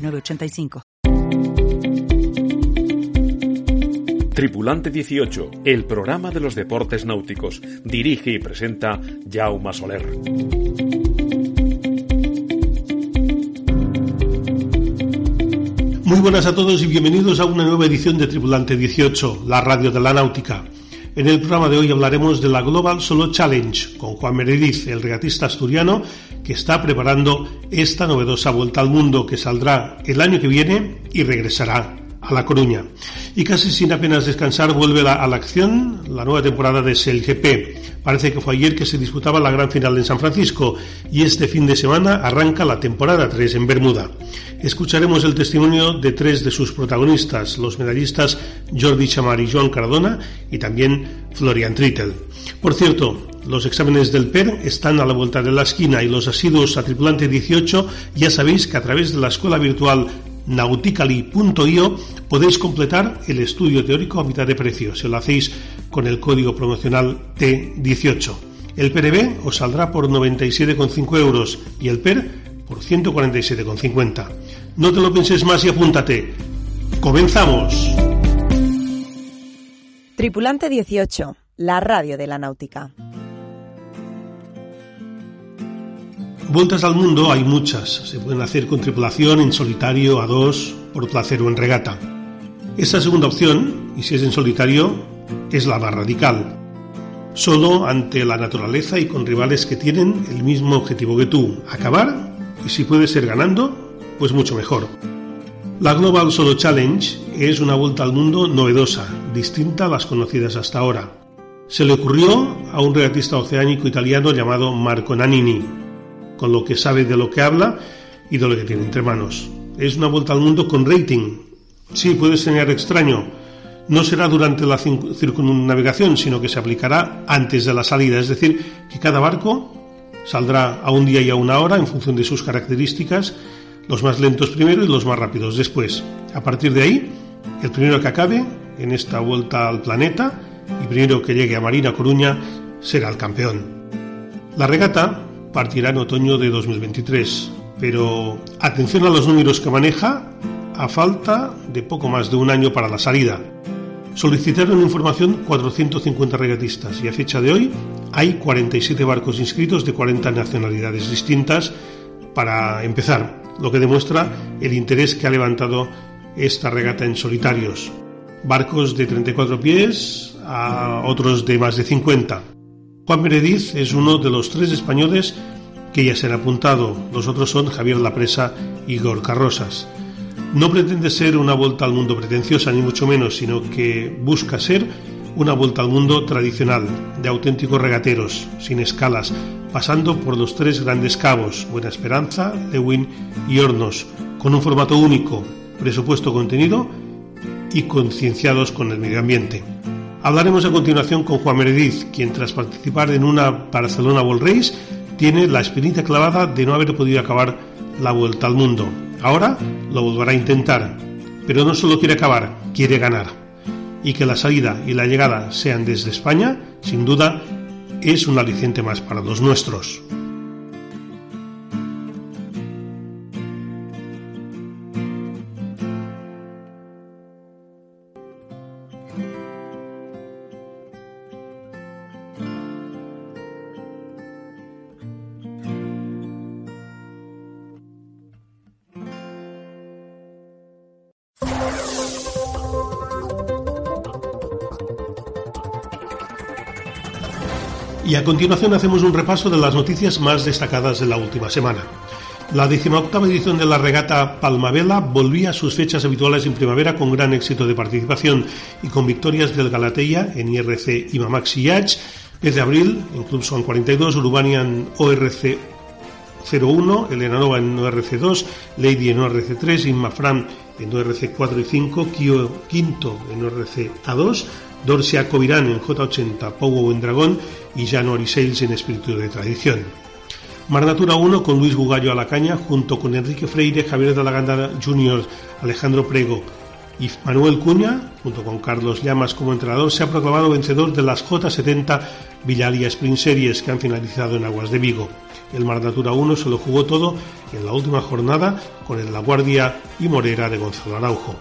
906985. Tripulante 18, el programa de los deportes náuticos. Dirige y presenta Jaume Soler. Muy buenas a todos y bienvenidos a una nueva edición de Tripulante 18, la radio de la náutica. En el programa de hoy hablaremos de la Global Solo Challenge con Juan Meredith, el regatista asturiano que está preparando esta novedosa vuelta al mundo que saldrá el año que viene y regresará a La Coruña. Y casi sin apenas descansar vuelve a la acción la nueva temporada de GP. Parece que fue ayer que se disputaba la gran final en San Francisco y este fin de semana arranca la temporada 3 en Bermuda. Escucharemos el testimonio de tres de sus protagonistas, los medallistas Jordi Chamar y Joan Cardona y también Florian Trittel. Por cierto, los exámenes del PER están a la vuelta de la esquina y los asiduos a tripulante 18 ya sabéis que a través de la escuela virtual nautically.io podéis completar el estudio teórico a mitad de precio si lo hacéis con el código promocional T18. El PRB os saldrá por 97,5 euros y el PER por 147,50. No te lo penses más y apúntate. ¡Comenzamos! Tripulante 18, la radio de la náutica. Vueltas al mundo hay muchas. Se pueden hacer con tripulación, en solitario, a dos, por placer o en regata. Esta segunda opción, y si es en solitario, es la más radical. Solo ante la naturaleza y con rivales que tienen el mismo objetivo que tú, acabar, y si puede ser ganando, pues mucho mejor. La Global Solo Challenge es una vuelta al mundo novedosa, distinta a las conocidas hasta ahora. Se le ocurrió a un regatista oceánico italiano llamado Marco Nanini, con lo que sabe de lo que habla y de lo que tiene entre manos. Es una vuelta al mundo con rating. Sí, puede ser extraño. No será durante la circunnavegación, sino que se aplicará antes de la salida. Es decir, que cada barco saldrá a un día y a una hora en función de sus características, los más lentos primero y los más rápidos después. A partir de ahí, el primero que acabe en esta vuelta al planeta y primero que llegue a Marina Coruña será el campeón. La regata partirá en otoño de 2023. Pero atención a los números que maneja a falta de poco más de un año para la salida. Solicitaron información 450 regatistas y a fecha de hoy hay 47 barcos inscritos de 40 nacionalidades distintas para empezar, lo que demuestra el interés que ha levantado esta regata en solitarios. Barcos de 34 pies a otros de más de 50. Juan Meredith es uno de los tres españoles que ya se han apuntado. Los otros son Javier Lapresa y Gorka Rosas. No pretende ser una vuelta al mundo pretenciosa, ni mucho menos, sino que busca ser una vuelta al mundo tradicional, de auténticos regateros, sin escalas, pasando por los tres grandes cabos, Buena Esperanza, Lewin y Hornos, con un formato único, presupuesto contenido y concienciados con el medio ambiente. Hablaremos a continuación con Juan Meredith, quien tras participar en una Barcelona World Race tiene la espinita clavada de no haber podido acabar la vuelta al mundo. Ahora lo volverá a intentar, pero no solo quiere acabar, quiere ganar. Y que la salida y la llegada sean desde España, sin duda, es un aliciente más para los nuestros. A continuación hacemos un repaso de las noticias más destacadas de la última semana. La 18 edición de la regata Palmavela volvía a sus fechas habituales en primavera con gran éxito de participación y con victorias del Galateya en IRC y Mamaxi Yacht, 10 de abril en Club Son 42, Urbanian ORC 01, Elena Nova en ORC2, Lady en ORC3, Inma Fran en ORC4 y 5, Kio Quinto en ORC-A2, Dorsia Covirán en J80, Powo en Dragón y Jan Sales en Espíritu de Tradición. Marnatura 1 con Luis Bugallo a la caña, junto con Enrique Freire, Javier de la Ganda Jr., Alejandro Prego y Manuel Cuña, junto con Carlos Llamas como entrenador, se ha proclamado vencedor de las J70 Villalia Sprint Series que han finalizado en Aguas de Vigo. El Marnatura 1 se lo jugó todo en la última jornada con el La Guardia y Morera de Gonzalo Araujo.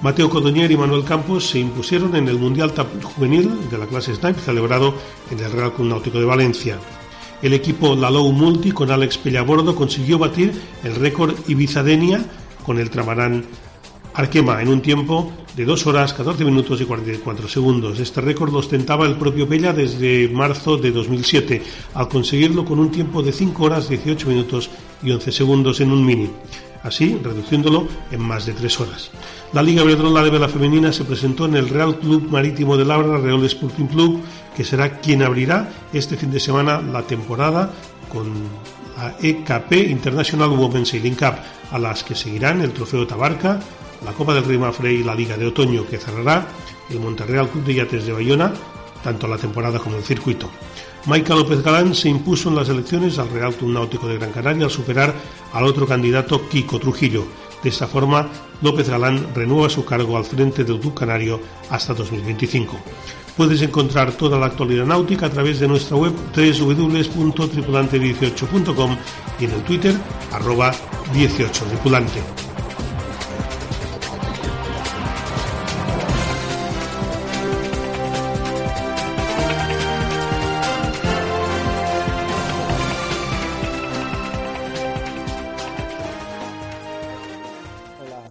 Mateo Codoñer y Manuel Campos se impusieron en el Mundial Juvenil de la clase Snipe celebrado en el Real Club Náutico de Valencia. El equipo Lalou Multi con Alex Pellabordo consiguió batir el récord Ibizadenia con el Tramarán Arquema en un tiempo de 2 horas 14 minutos y 44 segundos. Este récord lo ostentaba el propio Pella desde marzo de 2007, al conseguirlo con un tiempo de 5 horas 18 minutos y 11 segundos en un mini, así reduciéndolo en más de 3 horas. La Liga Iberdrola de Vela Femenina se presentó en el Real Club Marítimo de Labra, Real Sporting Club, que será quien abrirá este fin de semana la temporada con la EKP International Women's Sailing Cup, a las que seguirán el Trofeo Tabarca, la Copa del Rey Mafre y la Liga de Otoño que cerrará el Monterreal Club de Yates de Bayona, tanto la temporada como el circuito. Maika López Galán se impuso en las elecciones al Real Club Náutico de Gran Canaria al superar al otro candidato Kiko Trujillo. De esta forma, López Galán renueva su cargo al frente del Club Canario hasta 2025. Puedes encontrar toda la actualidad náutica a través de nuestra web www.tripulante18.com y en el Twitter arroba 18tripulante.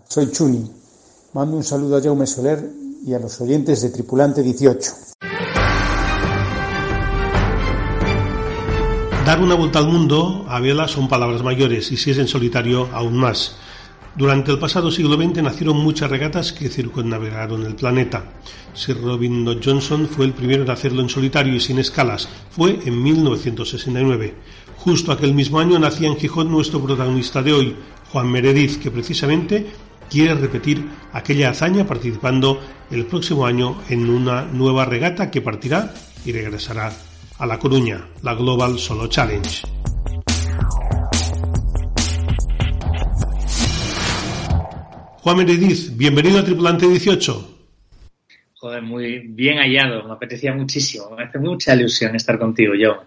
Soy Chuni. Mando un saludo a Jaume Soler y a los oyentes de Tripulante 18. Dar una vuelta al mundo a vela son palabras mayores y si es en solitario aún más. Durante el pasado siglo XX nacieron muchas regatas que circunnavegaron el planeta. Sir Robin Dodd Johnson fue el primero en hacerlo en solitario y sin escalas. Fue en 1969. Justo aquel mismo año nacía en Gijón nuestro protagonista de hoy, Juan Meredith, que precisamente quiere repetir aquella hazaña participando el próximo año en una nueva regata que partirá y regresará a La Coruña, la Global Solo Challenge. Juan Meredith, bienvenido a Tripulante 18. Joder, muy bien hallado, me apetecía muchísimo, me hace mucha ilusión estar contigo, yo.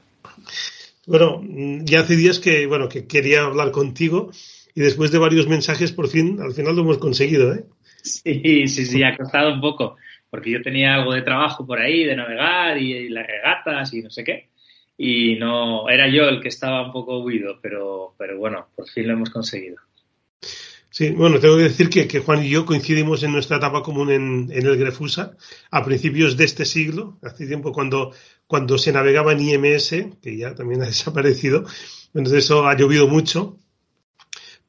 Bueno, ya hace días que, bueno, que quería hablar contigo y después de varios mensajes, por fin, al final lo hemos conseguido, ¿eh? Sí, sí, sí, ha costado un poco, porque yo tenía algo de trabajo por ahí, de navegar y, las regatas y no sé qué, y no, era yo el que estaba un poco huido, pero, pero bueno, por fin lo hemos conseguido. Sí, bueno, tengo que decir que, que Juan y yo coincidimos en nuestra etapa común en, en, el Grefusa a principios de este siglo, hace tiempo cuando, cuando se navegaba en IMS, que ya también ha desaparecido, entonces eso ha llovido mucho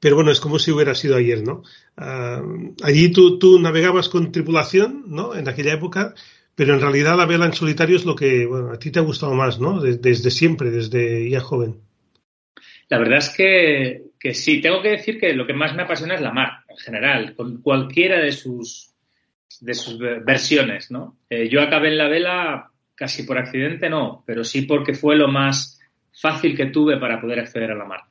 pero bueno, es como si hubiera sido ayer, ¿no? Uh, allí tú, tú, navegabas con tripulación, ¿no? En aquella época, pero en realidad la vela en solitario es lo que, bueno, a ti te ha gustado más, ¿no? Desde, desde siempre, desde ya joven. La verdad es que, que, sí, tengo que decir que lo que más me apasiona es la mar, en general, con cualquiera de sus, de sus versiones, ¿no? Eh, yo acabé en la vela casi por accidente, no, pero sí porque fue lo más fácil que tuve para poder acceder a la mar.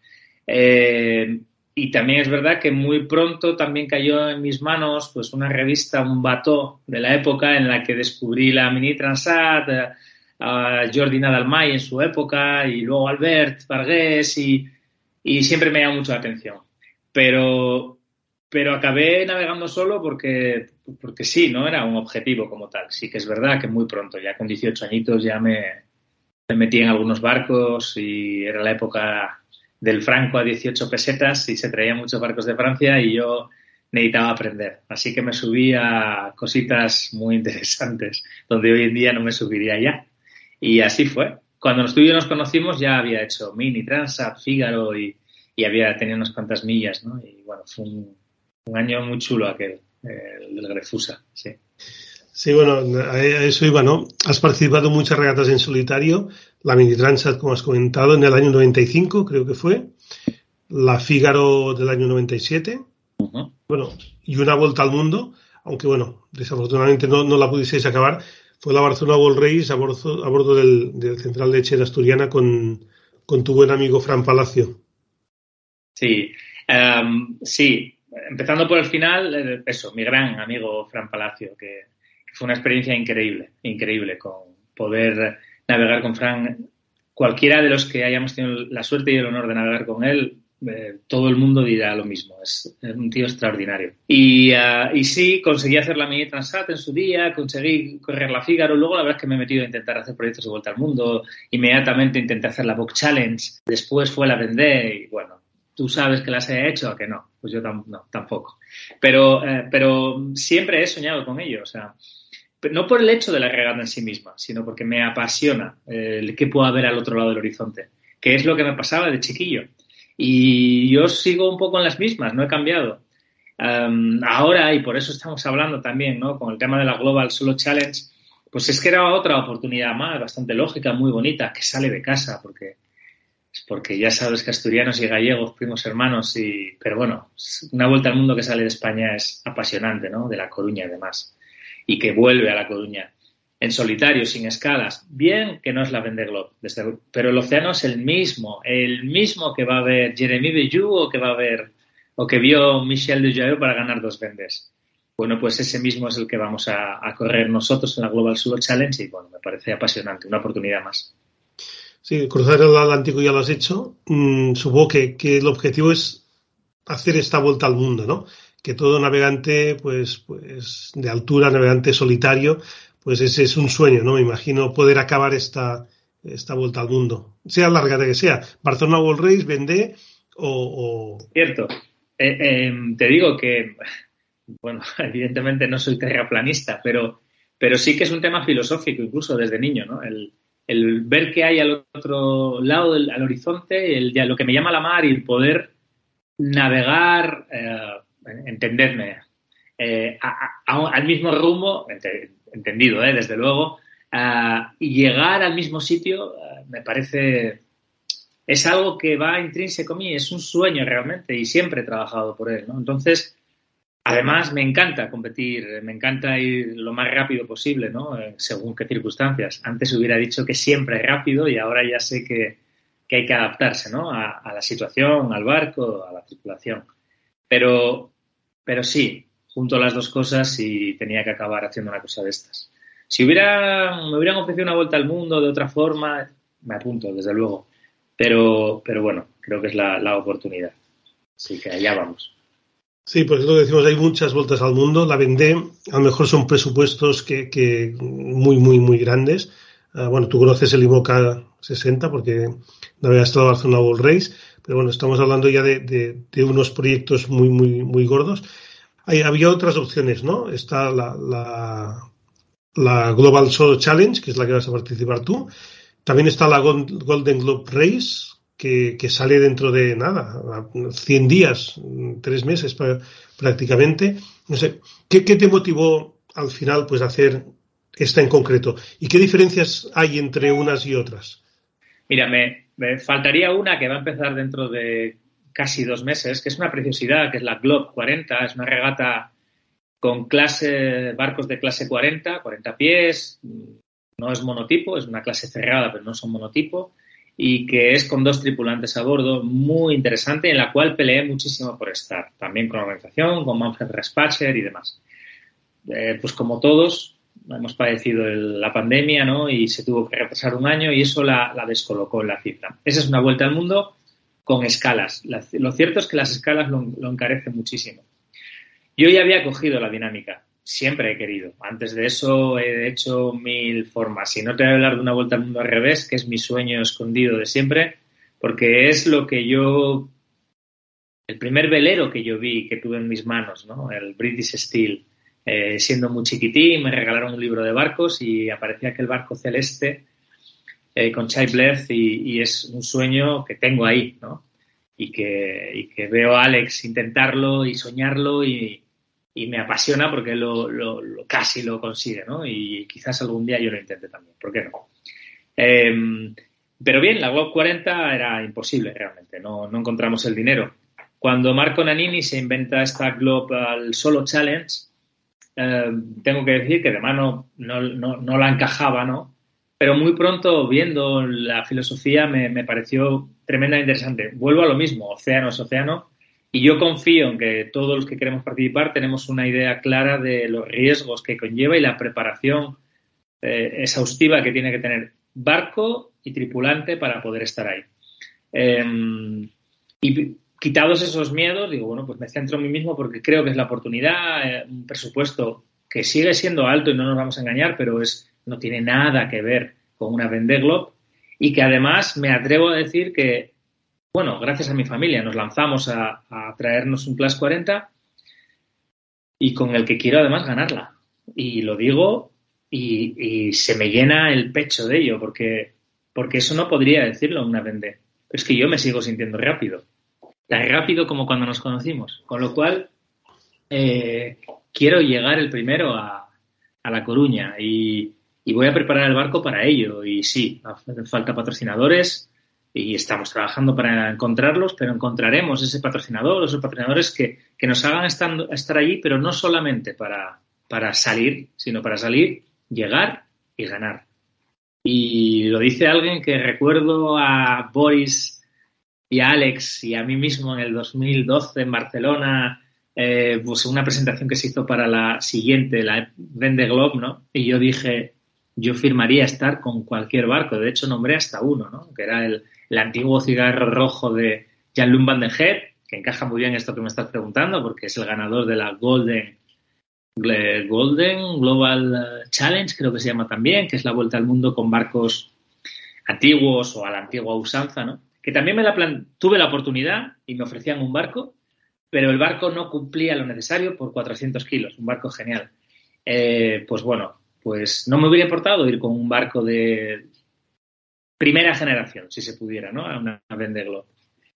Eh, y también es verdad que muy pronto también cayó en mis manos pues una revista, un bateau de la época en la que descubrí la Mini Transat, eh, a Jordi Nadalmay en su época y luego Albert Vargas y, y siempre me llamó mucho la atención. Pero, pero acabé navegando solo porque, porque sí, no era un objetivo como tal. Sí que es verdad que muy pronto, ya con 18 añitos ya me, me metí en algunos barcos y era la época del franco a 18 pesetas y se traían muchos barcos de Francia y yo necesitaba aprender. Así que me subí a cositas muy interesantes, donde hoy en día no me subiría ya. Y así fue. Cuando tú y yo nos conocimos ya había hecho Mini, Transat, Fígaro y, y había tenido unas cuantas millas, ¿no? Y bueno, fue un, año muy chulo aquel, el del Grefusa, sí. Sí, bueno, a eso iba, ¿no? Has participado en muchas regatas en solitario, la Mini Transat, como has comentado, en el año 95, creo que fue, la Fígaro del año 97, bueno, y una vuelta al mundo, aunque bueno, desafortunadamente no, no la pudisteis acabar, fue la Barcelona World Race a bordo, a bordo del, del Central Lechera Asturiana con, con tu buen amigo Fran Palacio. Sí, um, sí, empezando por el final, eh, eso, mi gran amigo Fran Palacio, que, fue una experiencia increíble, increíble, con poder navegar con Fran. Cualquiera de los que hayamos tenido la suerte y el honor de navegar con él, eh, todo el mundo dirá lo mismo. Es, un tío extraordinario. Y, uh, y, sí, conseguí hacer la mini Transat en su día, conseguí correr la Fígaro. Luego, la verdad es que me he metido a intentar hacer proyectos de vuelta al mundo. Inmediatamente intenté hacer la Book Challenge. Después fue la Vendée y bueno, tú sabes que las he hecho o que no. Pues yo tam no, tampoco. Pero, eh, pero siempre he soñado con ello. O sea, no por el hecho de la regata en sí misma, sino porque me apasiona eh, el que pueda haber al otro lado del horizonte, que es lo que me pasaba de chiquillo. Y yo sigo un poco en las mismas, no he cambiado. Ahora, y por eso estamos hablando también, ¿no? Con el tema de la Global Solo Challenge, pues es que era otra oportunidad más, bastante lógica, muy bonita, que sale de casa, porque, porque ya sabes que asturianos y gallegos, primos hermanos, y, pero bueno, una vuelta al mundo que sale de España es apasionante, ¿no? De La Coruña y demás. Y que vuelve a La Coruña en solitario, sin escalas. Bien que no es la Vendée Globe, desde, pero el océano es el mismo, el mismo que va a ver Jeremy Bellou o que va a ver o que vio Michel Dujardin para ganar dos Vendes. Bueno, pues ese mismo es el que vamos a, correr nosotros en la Global Super Challenge y bueno, me parece apasionante, una oportunidad más. Sí, cruzar el Atlántico ya lo has hecho. Mm, supongo que el objetivo es hacer esta vuelta al mundo, ¿no? Que todo navegante, pues, pues de altura, navegante solitario, pues ese es un sueño, ¿no? Me imagino poder acabar esta, esta vuelta al mundo, sea larga de que sea. Barcelona World Race, Vendée o... Cierto. Eh, eh, te digo que, bueno, evidentemente no soy terraplanista, pero, pero sí que es un tema filosófico, incluso desde niño, ¿no? El, ver que hay al otro lado del al horizonte, el, lo que me llama la mar y el poder navegar, eh, entendedme, eh, al mismo rumbo, entendido, ¿eh? desde luego, y llegar al mismo sitio uh, me parece es algo que va intrínseco a mí, es un sueño realmente y siempre he trabajado por él. Entonces, además me encanta competir, me encanta ir lo más rápido posible, ¿no? Eh, según qué circunstancias. Antes hubiera dicho que siempre es rápido y ahora ya sé que, hay que adaptarse, a, la situación, al barco, a la tripulación. Pero, pero sí, junto las dos cosas y tenía que acabar haciendo una cosa de estas. Si hubiera, me hubieran ofrecido una vuelta al mundo de otra forma, me apunto, desde luego. Pero, pero bueno, creo que es la, la oportunidad. Así que allá vamos. Sí, pues es lo que decimos, hay muchas vueltas al mundo. La Vendée, a lo mejor son presupuestos que, que muy, muy, muy grandes. Uh, bueno, tú conoces el IMOCA 60 porque navegaste la Barcelona World Race, pero bueno, estamos hablando ya de, unos proyectos muy, muy, muy gordos. Hay, había otras opciones, ¿no? Está la, la, la, Global Solo Challenge, que es la que vas a participar tú. También está la Golden Globe Race, que, sale dentro de nada, 100 días, tres meses prácticamente. No sé, ¿qué, ¿qué, te motivó al final pues hacer esta en concreto? ¿Y qué diferencias hay entre unas y otras? Mira, me, faltaría una que va a empezar dentro de casi dos meses, que es una preciosidad, que es la Globe 40, es una regata con clase, barcos de clase 40, 40 pies, no es monotipo, es una clase cerrada, pero no son monotipo, y que es con dos tripulantes a bordo, muy interesante, en la cual peleé muchísimo por estar, también con la organización, con Manfred Respatcher y demás. Eh, pues como todos, hemos padecido la pandemia, ¿no? Y se tuvo que retrasar un año y eso la, la descolocó en la cifra. Esa es una vuelta al mundo con escalas. Lo cierto es que las escalas lo, lo encarecen muchísimo. Yo ya había cogido la dinámica, siempre he querido. Antes de eso he hecho mil formas. Y no te voy a hablar de una vuelta al mundo al revés, que es mi sueño escondido de siempre, porque es lo que yo. El primer velero que yo vi, que tuve en mis manos, ¿no? El British Steel. Eh, siendo muy chiquitín, me regalaron un libro de barcos y aparecía aquel barco celeste eh, con Chai Bleth y, y, es un sueño que tengo ahí, ¿no? Y que, veo a Alex intentarlo y soñarlo y, me apasiona porque lo, casi lo consigue, ¿no? Y quizás algún día yo lo intente también, ¿por qué no? Em, pero bien, la Globe 40 era imposible realmente, no, encontramos el dinero. Cuando Marco Nanini se inventa esta Global Solo Challenge, em, tengo que decir que de mano no, no, la encajaba, ¿no? Pero muy pronto, viendo la filosofía, me, me pareció tremendamente interesante. Vuelvo a lo mismo, océano es océano, y yo confío en que todos los que queremos participar tenemos una idea clara de los riesgos que conlleva y la preparación eh, exhaustiva que tiene que tener barco y tripulante para poder estar ahí. Em, y quitados esos miedos, digo, bueno, pues me centro en mí mismo porque creo que es la oportunidad, eh, un presupuesto que sigue siendo alto y no nos vamos a engañar, pero es, no tiene nada que ver con una Vendée y que además me atrevo a decir que bueno, gracias a mi familia nos lanzamos a, traernos un Plus 40 y con el que quiero además ganarla. Y lo digo y, se me llena el pecho de ello, porque, porque eso no podría decirlo una vende. Es que yo me sigo sintiendo rápido, tan rápido como cuando nos conocimos. Con lo cual, eh, quiero llegar el primero a, La Coruña y, y, voy a preparar el barco para ello. Y sí, falta patrocinadores, y estamos trabajando para encontrarlos, pero encontraremos ese patrocinador, esos patrocinadores que, que nos hagan estar, estar allí, pero no solamente para, para salir, sino para salir, llegar y ganar. Y lo dice alguien que recuerdo a Boris y a Alex y a mí mismo en el 2012 en Barcelona, eh, pues una presentación que se hizo para la siguiente, la Vende Globe, ¿no? Y yo dije, yo firmaría estar con cualquier barco. De hecho, nombré hasta uno, ¿no? Que era el, antiguo cigarro rojo de Jean-Luc Van de Heer, que encaja muy bien esto que me estás preguntando, porque es el ganador de la Golden, Golden Global Challenge, creo que se llama también, que es la vuelta al mundo con barcos antiguos o a la antigua usanza, ¿no? Que también me la tuve la oportunidad y me ofrecían un barco, pero el barco no cumplía lo necesario por 400 kilos, un barco genial. Eh, pues bueno, pues no me hubiera importado ir con un barco de primera generación, si se pudiera, ¿no? A una Vendée Globe.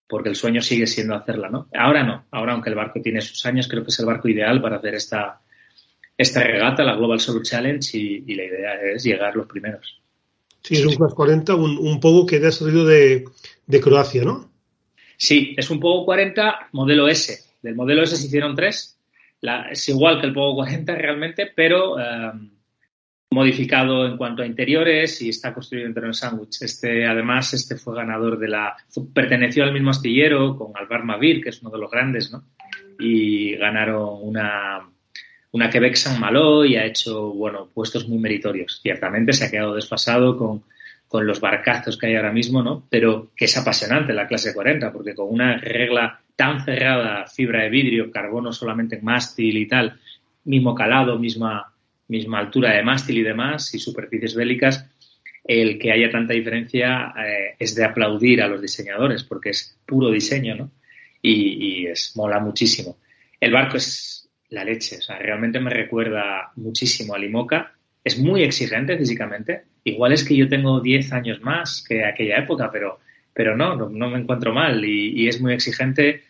Porque el sueño sigue siendo hacerla, ¿no? Ahora no. Ahora, aunque el barco tiene sus años, creo que es el barco ideal para hacer esta, esta regata, la Global Solo Challenge, y, la idea es llegar los primeros. Sí, es un Class 40, un, un poco que ha salido de, Croacia, ¿no? Sí, es un Pogo 40 modelo S. Del modelo S se hicieron tres. es igual que el Pogo 40 realmente, pero eh, modificado en cuanto a interiores y está construido en el sándwich. Este, además, este fue ganador de la, perteneció al mismo astillero con Alvar Mavir, que es uno de los grandes, ¿no? Y ganaron una, una Quebec Saint Malo y ha hecho, bueno, puestos muy meritorios. Ciertamente se ha quedado desfasado con, con los barcazos que hay ahora mismo, ¿no? Pero que es apasionante la clase 40, porque con una regla tan cerrada, fibra de vidrio, carbono solamente en mástil y tal, mismo calado, misma misma altura de mástil y demás, y superficies bélicas, el que haya tanta diferencia eh, es de aplaudir a los diseñadores, porque es puro diseño, ¿no? Y, es mola muchísimo. El barco es la leche, o sea, realmente me recuerda muchísimo a Limoca. Es muy exigente físicamente. Igual es que yo tengo 10 años más que aquella época, pero, pero no, no, me encuentro mal. Y, es muy exigente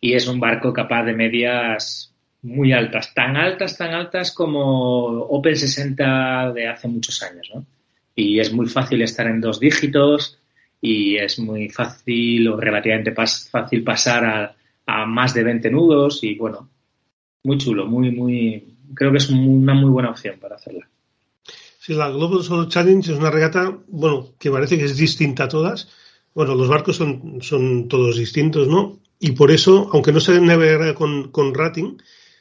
y es un barco capaz de medias muy altas, tan altas, tan altas como Open 60 de hace muchos años, ¿no? Y es muy fácil estar en dos dígitos y es muy fácil o relativamente fácil pasar a, a, más de 20 nudos y bueno, muy chulo, muy, muy, creo que es una muy buena opción para hacerla. Sí, la Global Solo Challenge es una regata, bueno, que parece que es distinta a todas. Bueno, los barcos son, son todos distintos, ¿no? Y por eso, aunque no se navega con, con rating,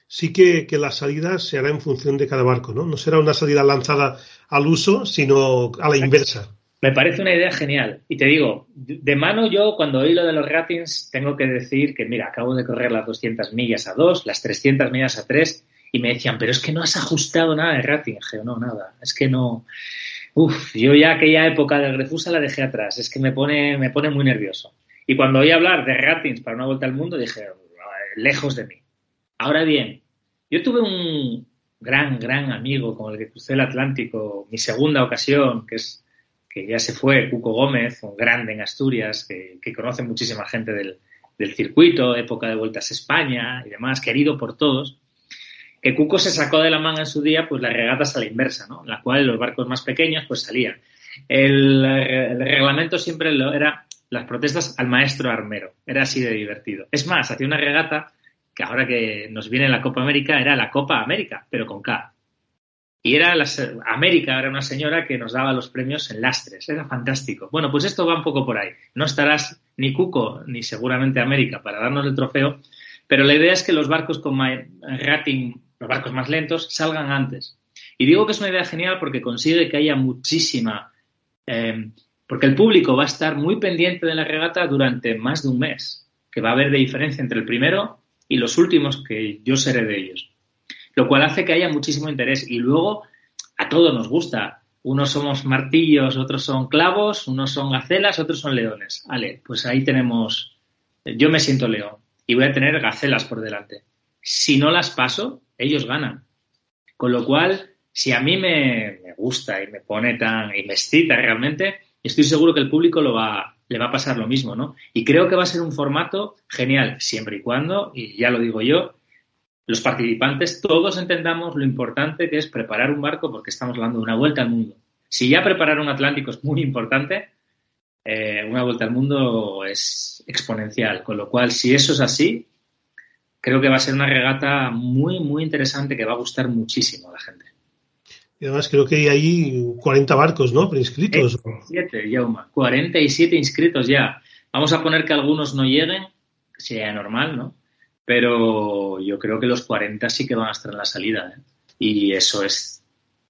sí que, la salida se hará en función de cada barco, ¿no? No será una salida lanzada al uso, sino a la inversa. Me parece una idea genial. Y te digo, de mano yo cuando oí lo de los ratings tengo que decir que, mira, acabo de correr las 200 millas a 2, las 300 millas a 3, y me decían, pero es que no has ajustado nada de rating. No, nada, es que no... Uf, yo ya aquella época del Refusa la dejé atrás, es que me pone, me pone muy nervioso. Y cuando oí hablar de ratings para una vuelta al mundo, dije, lejos de mí. Ahora bien, yo tuve un gran, gran amigo con el que crucé el Atlántico, mi segunda ocasión, que es que ya se fue, Cuco Gómez, un grande en Asturias, que, conoce muchísima gente del, circuito, época de vueltas a España y demás, querido por todos. que Cuco se sacó de la manga en su día pues las regatas a la inversa, ¿no? En la cual los barcos más pequeños pues salían. El, el reglamento siempre lo era las protestas al maestro armero. Era así de divertido. Es más, hacía una regata que ahora que nos viene la Copa América era la Copa América, pero con K. Y era la, América, era una señora que nos daba los premios en lastres. Era fantástico. Bueno, pues esto va un poco por ahí. No estarás ni Cuco ni seguramente América para darnos el trofeo, pero la idea es que los barcos con rating, los barcos más lentos, salgan antes. Y digo que es una idea genial porque consigue que haya muchísima eh, porque el público va a estar muy pendiente de la regata durante más de un mes, que va a haber de diferencia entre el primero y los últimos que yo seré de ellos. Lo cual hace que haya muchísimo interés y luego a todos nos gusta. Unos somos martillos, otros son clavos, unos son gacelas, otros son leones. Vale, pues ahí tenemos, yo me siento león y voy a tener gacelas por delante. Si no las paso, ellos ganan. Con lo cual, si a mí me, me gusta y me pone tan, y me excita realmente, estoy seguro que el público lo va, le va a pasar lo mismo, ¿no? Y creo que va a ser un formato genial, siempre y cuando, y ya lo digo yo, los participantes todos entendamos lo importante que es preparar un barco porque estamos hablando de una vuelta al mundo. Si ya preparar un Atlántico es muy importante, eh, una vuelta al mundo es exponencial. Con lo cual, si eso es así, creo que va a ser una regata muy, muy interesante que va a gustar muchísimo a la gente. Y además creo que hay ahí 40 barcos, ¿no? Preinscritos. 47, Yauma. 47 inscritos ya. Vamos a poner que algunos no lleguen, que sea normal, ¿no? Pero yo creo que los 40 sí que van a estar en la salida. ¿eh? Y eso es,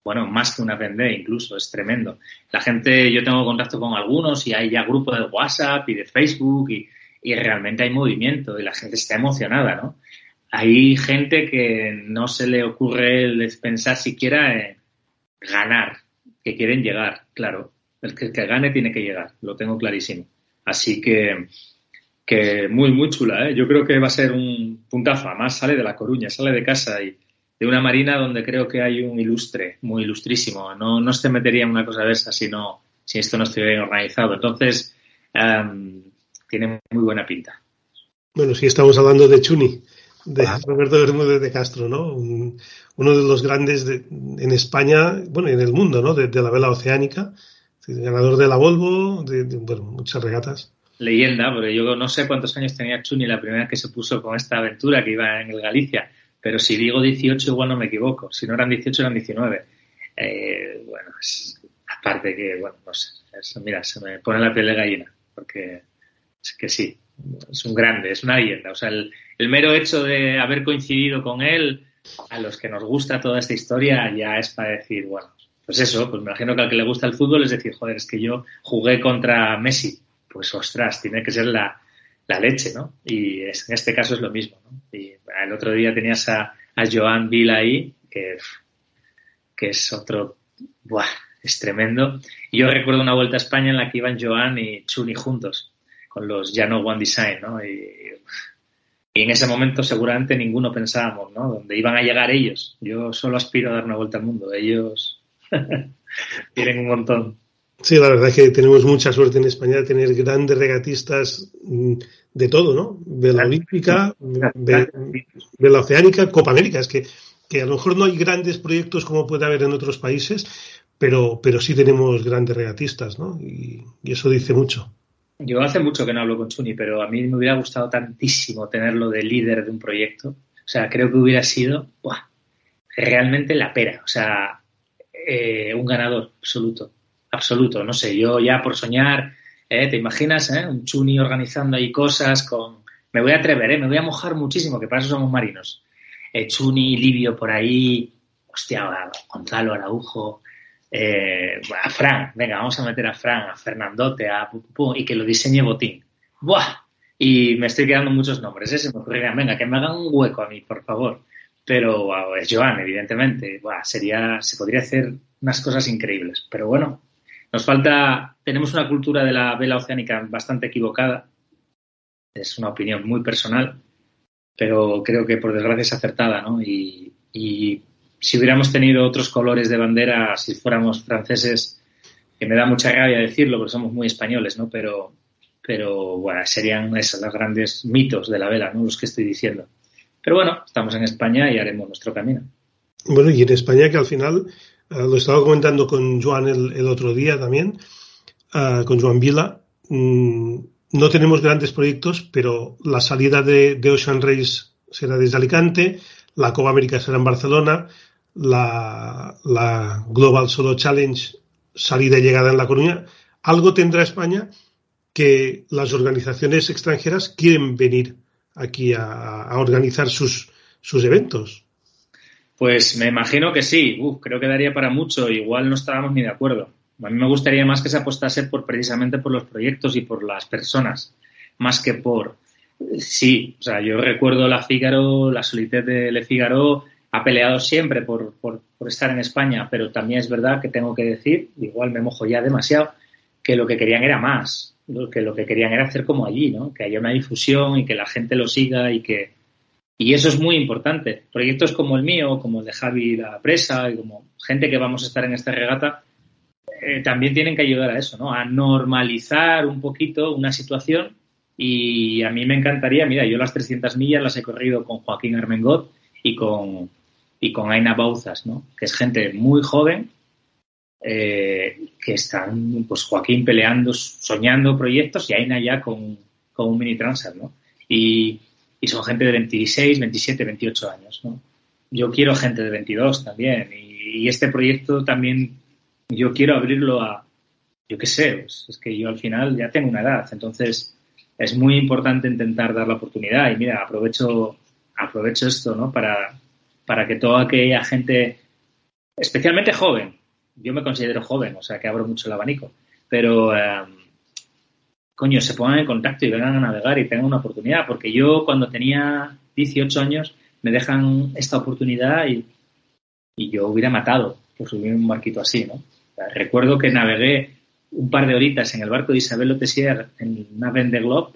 bueno, más que una vende incluso, es tremendo. La gente, yo tengo contacto con algunos y hay ya grupos de WhatsApp y de Facebook y, y realmente hay movimiento y la gente está emocionada, ¿no? Hay gente que no se le ocurre pensar siquiera en ganar, que quieren llegar, claro. El que, gane tiene que llegar, lo tengo clarísimo. Así que, que muy, muy chula, ¿eh? Yo creo que va a ser un puntazo. Además, sale de La Coruña, sale de casa y de una marina donde creo que hay un ilustre, muy ilustrísimo. No, no se metería en una cosa de esa si, no, si esto no estuviera bien organizado. Entonces, em, tiene muy buena pinta. Bueno, si estamos hablando de Chuni, de Roberto Bermúdez de Castro, ¿no? uno de los grandes de, en España, bueno, y en el mundo, ¿no? De, la vela oceánica, ganador de la Volvo, de, bueno, muchas regatas. Leyenda, porque yo no sé cuántos años tenía Chuni la primera vez que se puso con esta aventura que iba en el Galicia, pero si digo 18 igual no me equivoco, si no eran 18 eran 19. Eh, bueno, aparte que, bueno, no sé, mira, se me pone la piel de gallina, porque es que sí, es un grande, es una leyenda, o sea, el, el mero hecho de haber coincidido con él, a los que nos gusta toda esta historia, ya es para decir, bueno, pues eso, pues me imagino que al que le gusta el fútbol es decir, joder, es que yo jugué contra Messi. Pues ostras, tiene que ser la, leche, ¿no? Y en este caso es lo mismo, ¿no? Y el otro día tenías a, a Joan Bill ahí, que, que es otro, buah, es tremendo. Y yo recuerdo una vuelta a España en la que iban Joan y Chuni juntos, con los Jano One Design, ¿no? Y, y en ese momento seguramente ninguno pensábamos, ¿no? Dónde iban a llegar ellos. Yo solo aspiro a dar una vuelta al mundo. Ellos tienen un montón. Sí, la verdad es que tenemos mucha suerte en España de tener grandes regatistas mm, de todo, ¿no? De la olímpica, de, la oceánica, Copa América. Es que, que a lo mejor no hay grandes proyectos como puede haber en otros países, pero, pero sí tenemos grandes regatistas, ¿no? y eso dice mucho. Yo hace mucho que no hablo con Chuni, pero a mí me hubiera gustado tantísimo tenerlo de líder de un proyecto. O sea, creo que hubiera sido realmente la pera. O sea, eh, un ganador absoluto. Absoluto. No sé, yo ya por soñar, eh, ¿te imaginas? Eh? Un Chuni organizando ahí cosas con... Me voy a atrever, ¿eh? me voy a mojar muchísimo, que para eso somos marinos. Chuni, Livio por ahí, hostia, Gonzalo Araujo, eh, a Fran, venga, vamos a meter a Fran, a Fernandote, a y que lo diseñe Botín. ¡Buah! Y me estoy quedando muchos nombres, ese me ocurriría, venga, que me hagan un hueco a mí, por favor. Pero es Joan, evidentemente. Buah, sería, se podría hacer unas cosas increíbles. Pero bueno, nos falta, tenemos una cultura de la vela oceánica bastante equivocada. Es una opinión muy personal, pero creo que por desgracia es acertada, ¿no? Y, si hubiéramos tenido otros colores de bandera, si fuéramos franceses, que me da mucha rabia decirlo, porque somos muy españoles, ¿no? Pero, pero bueno, serían esos los grandes mitos de la vela, ¿no? Los que estoy diciendo. Pero bueno, estamos en España y haremos nuestro camino. Bueno, y en España que al final, uh, lo estaba comentando con Joan el, otro día también, uh, con Joan Vila, mmm, no tenemos grandes proyectos, pero la salida de, de, Ocean Race será desde Alicante, la Copa América será en Barcelona, la, la Global Solo Challenge, salida y llegada en La Coruña. Algo tendrá España que las organizaciones extranjeras quieren venir aquí a, a organizar sus, sus eventos. Pues me imagino que sí. Creo que daría para mucho. Igual no estábamos ni de acuerdo. A mí me gustaría más que se apostase por precisamente por los proyectos y por las personas, más que por sí. O sea, yo recuerdo la Figaro, la Solité de Le Figaro ha peleado siempre por, por, por, estar en España, pero también es verdad que tengo que decir, igual me mojo ya demasiado, que lo que querían era más, que lo que querían era hacer como allí, ¿no? Que haya una difusión y que la gente lo siga y que, y eso es muy importante. Proyectos como el mío, como el de Javi La Presa y como gente que vamos a estar en esta regata, eh, también tienen que ayudar a eso, ¿no? A normalizar un poquito una situación y a mí me encantaría, mira, yo las 300 millas las he corrido con Joaquín Armengot y con, y con Aina Bauzas, ¿no? Que es gente muy joven eh, que están, pues Joaquín peleando, soñando proyectos y Aina ya con, con un mini transat, ¿no? Y, y son gente de 26, 27, 28 años. ¿no? Yo quiero gente de 22 también y, y, este proyecto también yo quiero abrirlo a, yo qué sé, pues, es que yo al final ya tengo una edad, entonces es muy importante intentar dar la oportunidad y mira, aprovecho, aprovecho esto ¿no? para, para que toda aquella gente, especialmente joven, yo me considero joven, o sea que abro mucho el abanico, pero... Eh, coño, se pongan en contacto y vengan a navegar y tengan una oportunidad, porque yo cuando tenía 18 años me dejan esta oportunidad y, y yo hubiera matado por subir un barquito así, ¿no? Recuerdo que navegué un par de horitas en el barco de Isabel Lotessier en una Vendée Globe,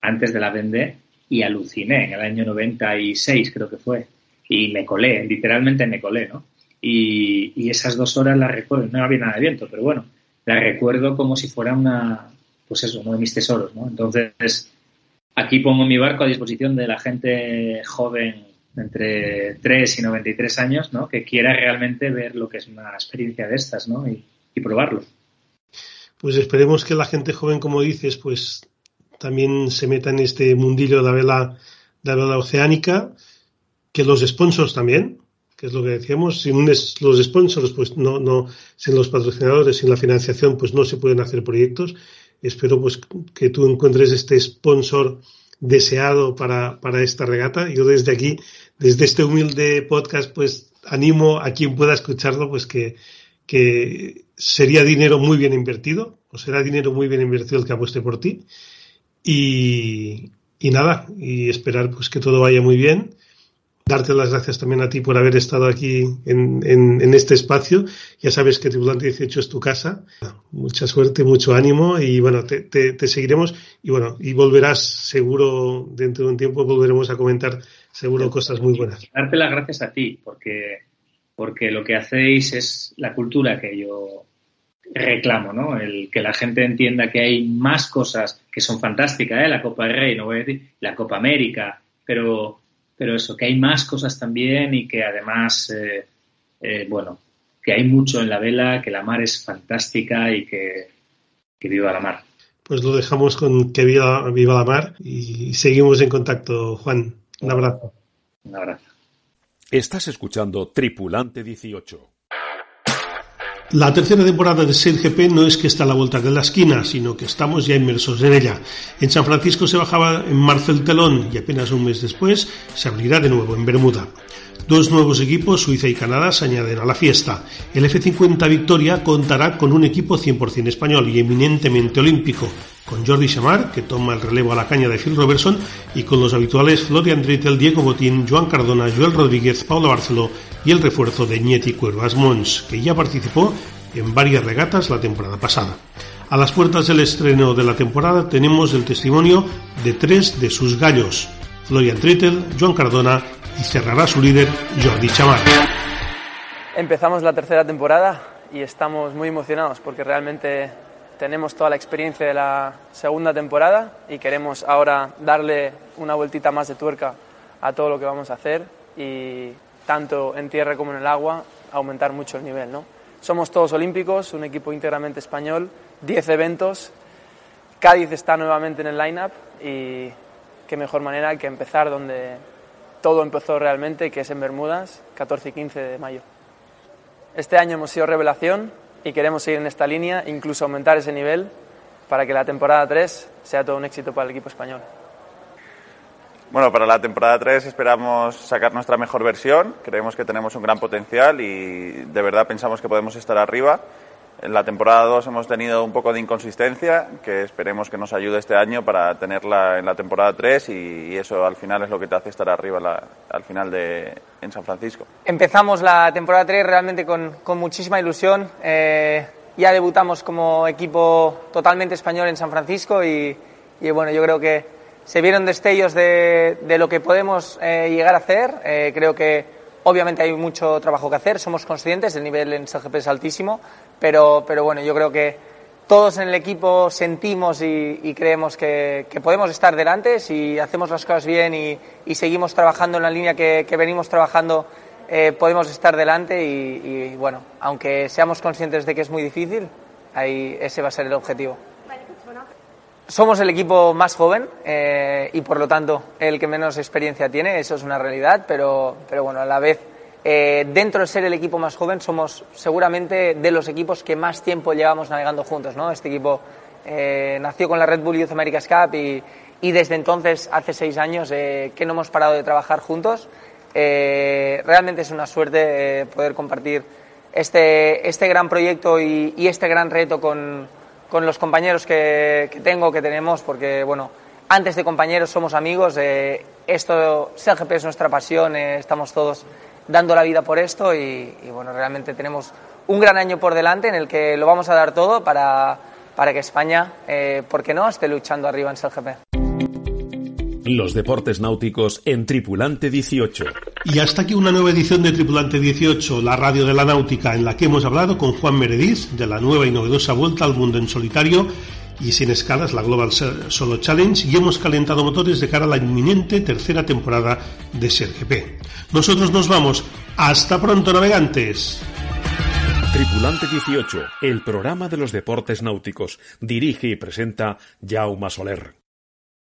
antes de la Vendée, y aluciné en el año 96, creo que fue, y me colé, literalmente me colé, ¿no? Y, y esas dos horas las recuerdo, no había nada de viento, pero bueno, las recuerdo como si fuera una, pues eso, uno de mis tesoros, ¿no? Entonces, aquí pongo mi barco a disposición de la gente joven entre 3 y 93 años, ¿no? Que quiera realmente ver lo que es una experiencia de estas, ¿no? Y, y probarlo. Pues esperemos que la gente joven, como dices, pues también se meta en este mundillo de la vela, de la vela oceánica, que los sponsors también, que es lo que decíamos, sin los sponsors, pues no, no, sin los patrocinadores, sin la financiación, pues no se pueden hacer proyectos espero pues que tú encuentres este sponsor deseado para, para esta regata. Yo desde aquí, desde este humilde podcast, pues animo a quien pueda escucharlo, pues que, que sería dinero muy bien invertido, o será dinero muy bien invertido el que apueste por ti. Y, y nada, y esperar pues que todo vaya muy bien darte las gracias también a ti por haber estado aquí en, en, este espacio. Ya sabes que Tripulante 18 es tu casa. Mucha suerte, mucho ánimo y bueno, te, seguiremos y bueno, y volverás seguro dentro de un tiempo, volveremos a comentar seguro cosas muy buenas. Darte las gracias a ti porque, porque lo que hacéis es la cultura que yo reclamo, ¿no? El que la gente entienda que hay más cosas que son fantásticas, ¿eh? La Copa del Rey, no voy a decir, la Copa América, pero pero eso, que hay más cosas también y que además, eh, eh, bueno, que hay mucho en la vela, que la mar es fantástica y que, que viva la mar. Pues lo dejamos con que viva, viva la mar y seguimos en contacto, Juan. Un abrazo. Un abrazo. Estás escuchando Tripulante 18. La tercera temporada de SailGP no es que está a la vuelta de la esquina, sino que estamos ya inmersos en ella. En San Francisco se bajaba en marzo el telón y apenas un mes después se abrirá de nuevo en Bermuda. Dos nuevos equipos, Suiza y Canadá, se añaden a la fiesta. El F-50 Victoria contará con un equipo 100% español y eminentemente olímpico, con Jordi Chamar, que toma el relevo a la caña de Phil Robertson, y con los habituales Florian Drittel, Diego Botín, Joan Cardona, Joel Rodríguez, Paula Barceló y el refuerzo de Nieti Cuervas Mons, que ya participó en varias regatas la temporada pasada. A las puertas del estreno de la temporada tenemos el testimonio de tres de sus gallos, Florian Drittel, Joan Cardona y cerrará su líder Jordi Chamar. Empezamos la tercera temporada y estamos muy emocionados porque realmente tenemos toda la experiencia de la segunda temporada y queremos ahora darle una vueltita más de tuerca a todo lo que vamos a hacer y tanto en tierra como en el agua aumentar mucho el nivel. ¿no? Somos todos olímpicos, un equipo íntegramente español, 10 eventos, Cádiz está nuevamente en el line-up y qué mejor manera que empezar donde todo empezó realmente, que es en Bermudas, 14 y 15 de mayo. Este año hemos sido revelación y queremos seguir en esta línea, incluso aumentar ese nivel para que la temporada 3 sea todo un éxito para el equipo español. Bueno, para la temporada 3 esperamos sacar nuestra mejor versión. Creemos que tenemos un gran potencial y de verdad pensamos que podemos estar arriba. En la temporada 2 hemos tenido un poco de inconsistencia, que esperemos que nos ayude este año para tenerla en la temporada 3 y, eso al final es lo que te hace estar arriba al final de, en San Francisco. Empezamos la temporada 3 realmente con, con muchísima ilusión. Eh, ya debutamos como equipo totalmente español en San Francisco y, bueno, yo creo que se vieron destellos de, de lo que podemos eh, llegar a hacer. Eh, creo que obviamente hay mucho trabajo que hacer, somos conscientes, el nivel en SGP es altísimo, pero, pero bueno, yo creo que todos en el equipo sentimos y, creemos que, podemos estar delante si hacemos las cosas bien y, seguimos trabajando en la línea que, que venimos trabajando. Eh, podemos estar delante y, y, bueno, aunque seamos conscientes de que es muy difícil, ahí ese va a ser el objetivo. Somos el equipo más joven eh, y por lo tanto el que menos experiencia tiene, eso es una realidad, pero, pero bueno, a la vez eh, dentro de ser el equipo más joven somos seguramente de los equipos que más tiempo llevamos navegando juntos. ¿no? Este equipo eh, nació con la Red Bull Youth America's Cup y, y desde entonces, hace seis años, que no hemos parado de trabajar juntos. Realmente es una suerte poder compartir este, este gran proyecto y este gran reto con con los compañeros que, tengo, que tenemos, porque, bueno, antes de compañeros somos amigos, eh, esto, CGP es nuestra pasión, eh, estamos todos dando la vida por esto y, y, bueno, realmente tenemos un gran año por delante en el que lo vamos a dar todo para, para que España, eh, ¿por qué no?, esté luchando arriba en CGP. Los deportes náuticos en Tripulante 18. Y hasta aquí una nueva edición de Tripulante 18, la radio de la náutica, en la que hemos hablado con Juan Meredith de la nueva y novedosa vuelta al mundo en solitario y sin escalas, la Global Solo Challenge, y hemos calentado motores de cara a la inminente tercera temporada de SerGP. Nosotros nos vamos. Hasta pronto, navegantes. Tripulante 18, el programa de los deportes náuticos. Dirige y presenta Jaume Soler.